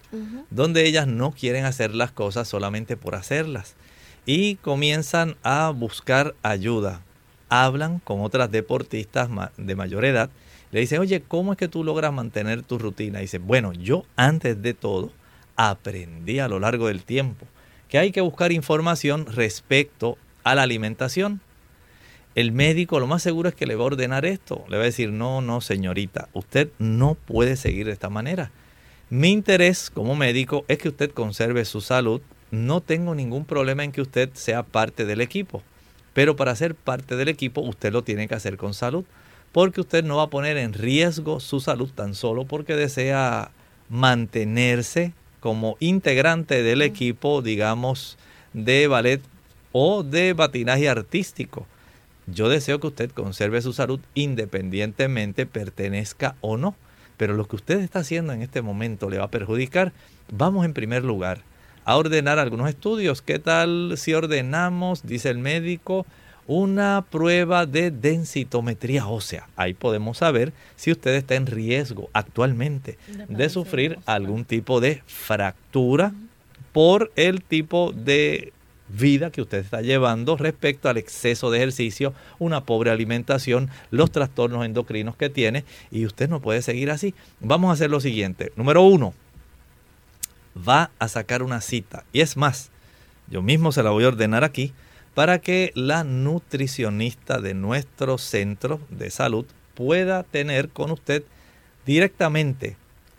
donde ellas no quieren hacer las cosas solamente por hacerlas y comienzan a buscar ayuda hablan con otras deportistas de mayor edad, le dicen, oye, ¿cómo es que tú logras mantener tu rutina? Y dice, bueno, yo antes de todo aprendí a lo largo del tiempo que hay que buscar información respecto a la alimentación. El médico lo más seguro es que le va a ordenar esto. Le va a decir, no, no, señorita, usted no puede seguir de esta manera. Mi interés como médico es que usted conserve su salud. No tengo ningún problema en que usted sea parte del equipo. Pero para ser parte del equipo usted lo tiene que hacer con salud, porque usted no va a poner en riesgo su salud tan solo porque desea mantenerse como integrante del equipo, digamos, de ballet o de batinaje artístico. Yo deseo que usted conserve su salud independientemente pertenezca o no. Pero lo que usted está haciendo en este momento le va a perjudicar. Vamos en primer lugar a ordenar algunos estudios. ¿Qué tal si ordenamos, dice el médico, una prueba de densitometría ósea? Ahí podemos saber si usted está en riesgo actualmente de sufrir algún tipo de fractura por el tipo de vida que usted está llevando respecto al exceso de ejercicio, una pobre alimentación, los trastornos endocrinos que tiene y usted no puede seguir así. Vamos a hacer lo siguiente. Número uno, va a sacar una cita. Y es más, yo mismo se la voy a ordenar aquí para que la nutricionista de nuestro centro de salud pueda tener con usted directamente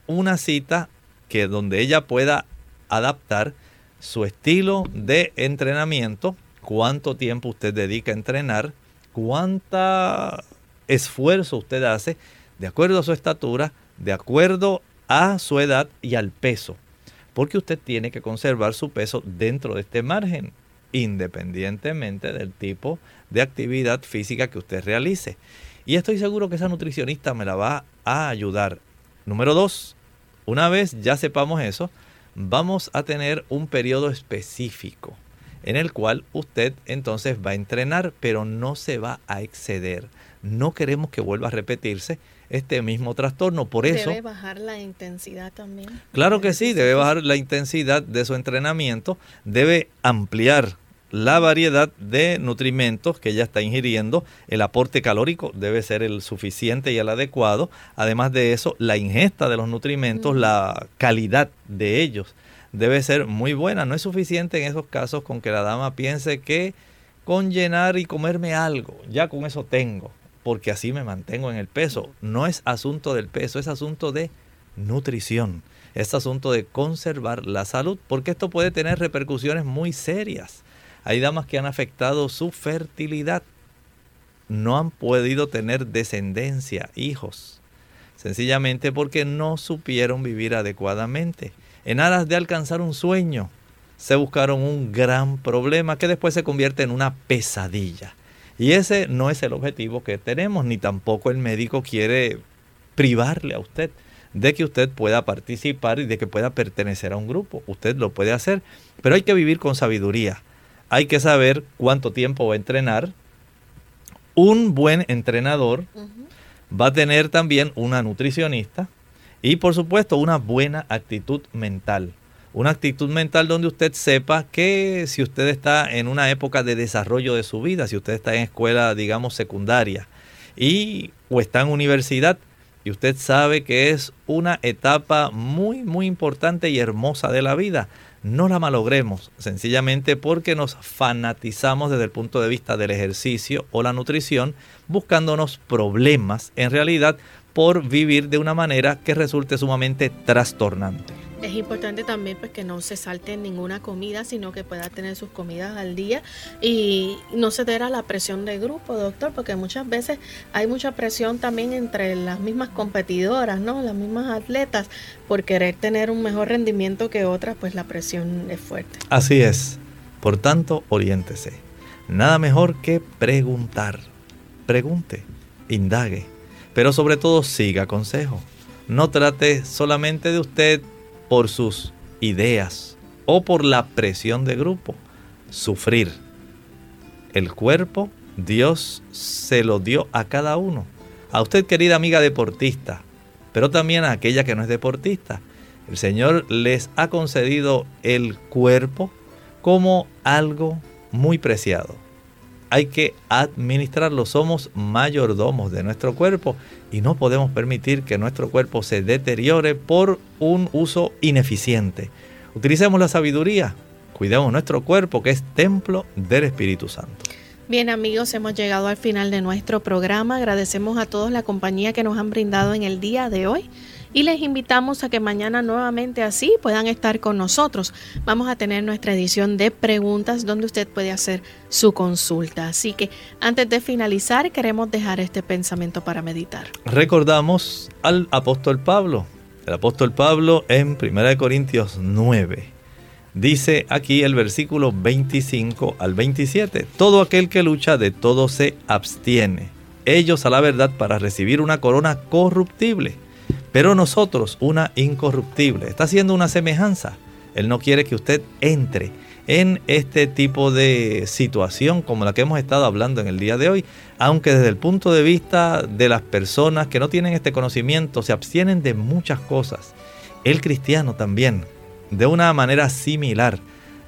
una cita que donde ella pueda adaptar su estilo de entrenamiento, cuánto tiempo usted dedica a entrenar, cuánta esfuerzo usted hace de acuerdo a su estatura, de acuerdo a su edad y al peso porque usted tiene que conservar su peso dentro de este margen, independientemente del tipo de actividad física que usted realice. Y estoy seguro que esa nutricionista me la va a ayudar. Número dos, una vez ya sepamos eso, vamos a tener un periodo específico en el cual usted entonces va a entrenar, pero no se va a exceder. No queremos que vuelva a repetirse este mismo trastorno. Por eso... ¿Debe bajar la intensidad también? Claro que sí, debe bajar la intensidad de su entrenamiento, debe ampliar la variedad de nutrimentos que ella está ingiriendo, el aporte calórico debe ser el suficiente y el adecuado, además de eso, la ingesta de los nutrimentos, la calidad de ellos debe ser muy buena, no es suficiente en esos casos con que la dama piense que con llenar y comerme algo, ya con eso tengo porque así me mantengo en el peso. No es asunto del peso, es asunto de nutrición. Es asunto de conservar la salud, porque esto puede tener repercusiones muy serias. Hay damas que han afectado su fertilidad. No han podido tener descendencia, hijos, sencillamente porque no supieron vivir adecuadamente. En aras de alcanzar un sueño, se buscaron un gran problema que después se convierte en una pesadilla. Y ese no es el objetivo que tenemos, ni tampoco el médico quiere privarle a usted de que usted pueda participar y de que pueda pertenecer a un grupo. Usted lo puede hacer, pero hay que vivir con sabiduría. Hay que saber cuánto tiempo va a entrenar. Un buen entrenador va a tener también una nutricionista y por supuesto una buena actitud mental una actitud mental donde usted sepa que si usted está en una época de desarrollo de su vida, si usted está en escuela, digamos, secundaria y o está en universidad, y usted sabe que es una etapa muy, muy importante y hermosa de la vida. No la malogremos, sencillamente porque nos fanatizamos desde el punto de vista del ejercicio o la nutrición, buscándonos problemas en realidad por vivir de una manera que resulte sumamente trastornante. Es importante también pues que no se salte ninguna comida, sino que pueda tener sus comidas al día y no ceder a la presión de grupo, doctor, porque muchas veces hay mucha presión también entre las mismas competidoras, ¿no? Las mismas atletas por querer tener un mejor rendimiento que otras, pues la presión es fuerte. Así es. Por tanto, oriéntese. Nada mejor que preguntar. Pregunte, indague, pero sobre todo siga consejo. No trate solamente de usted por sus ideas o por la presión de grupo. Sufrir. El cuerpo Dios se lo dio a cada uno. A usted querida amiga deportista, pero también a aquella que no es deportista. El Señor les ha concedido el cuerpo como algo muy preciado. Hay que administrarlo. Somos mayordomos de nuestro cuerpo y no podemos permitir que nuestro cuerpo se deteriore por un uso ineficiente. Utilicemos la sabiduría, cuidemos nuestro cuerpo que es templo del Espíritu Santo. Bien amigos, hemos llegado al final de nuestro programa. Agradecemos a todos la compañía que nos han brindado en el día de hoy y les invitamos a que mañana nuevamente así puedan estar con nosotros. Vamos a tener nuestra edición de preguntas donde usted puede hacer su consulta. Así que antes de finalizar queremos dejar este pensamiento para meditar. Recordamos al apóstol Pablo. El apóstol Pablo en 1 Corintios 9. Dice aquí el versículo 25 al 27, todo aquel que lucha de todo se abstiene, ellos a la verdad para recibir una corona corruptible pero nosotros una incorruptible. Está haciendo una semejanza. Él no quiere que usted entre en este tipo de situación como la que hemos estado hablando en el día de hoy, aunque desde el punto de vista de las personas que no tienen este conocimiento se abstienen de muchas cosas. El cristiano también, de una manera similar,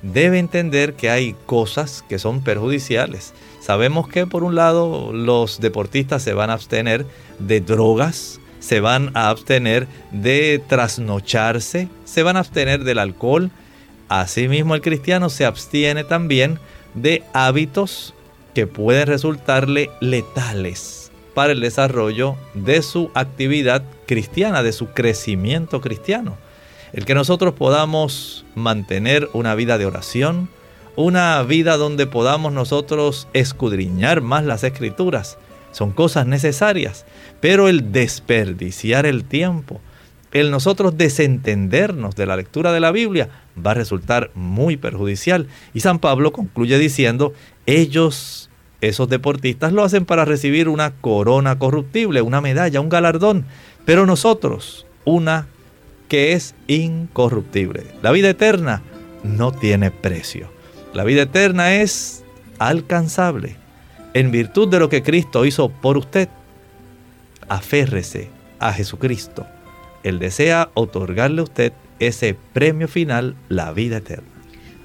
debe entender que hay cosas que son perjudiciales. Sabemos que por un lado los deportistas se van a abstener de drogas, se van a abstener de trasnocharse, se van a abstener del alcohol. Asimismo, el cristiano se abstiene también de hábitos que pueden resultarle letales para el desarrollo de su actividad cristiana, de su crecimiento cristiano. El que nosotros podamos mantener una vida de oración, una vida donde podamos nosotros escudriñar más las escrituras, son cosas necesarias. Pero el desperdiciar el tiempo, el nosotros desentendernos de la lectura de la Biblia, va a resultar muy perjudicial. Y San Pablo concluye diciendo, ellos, esos deportistas, lo hacen para recibir una corona corruptible, una medalla, un galardón. Pero nosotros, una que es incorruptible. La vida eterna no tiene precio. La vida eterna es alcanzable en virtud de lo que Cristo hizo por usted aférrese a Jesucristo. Él desea otorgarle a usted ese premio final, la vida eterna.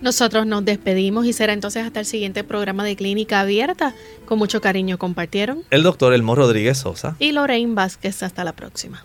Nosotros nos despedimos y será entonces hasta el siguiente programa de Clínica Abierta. Con mucho cariño compartieron el doctor Elmo Rodríguez Sosa y Lorraine Vázquez. Hasta la próxima.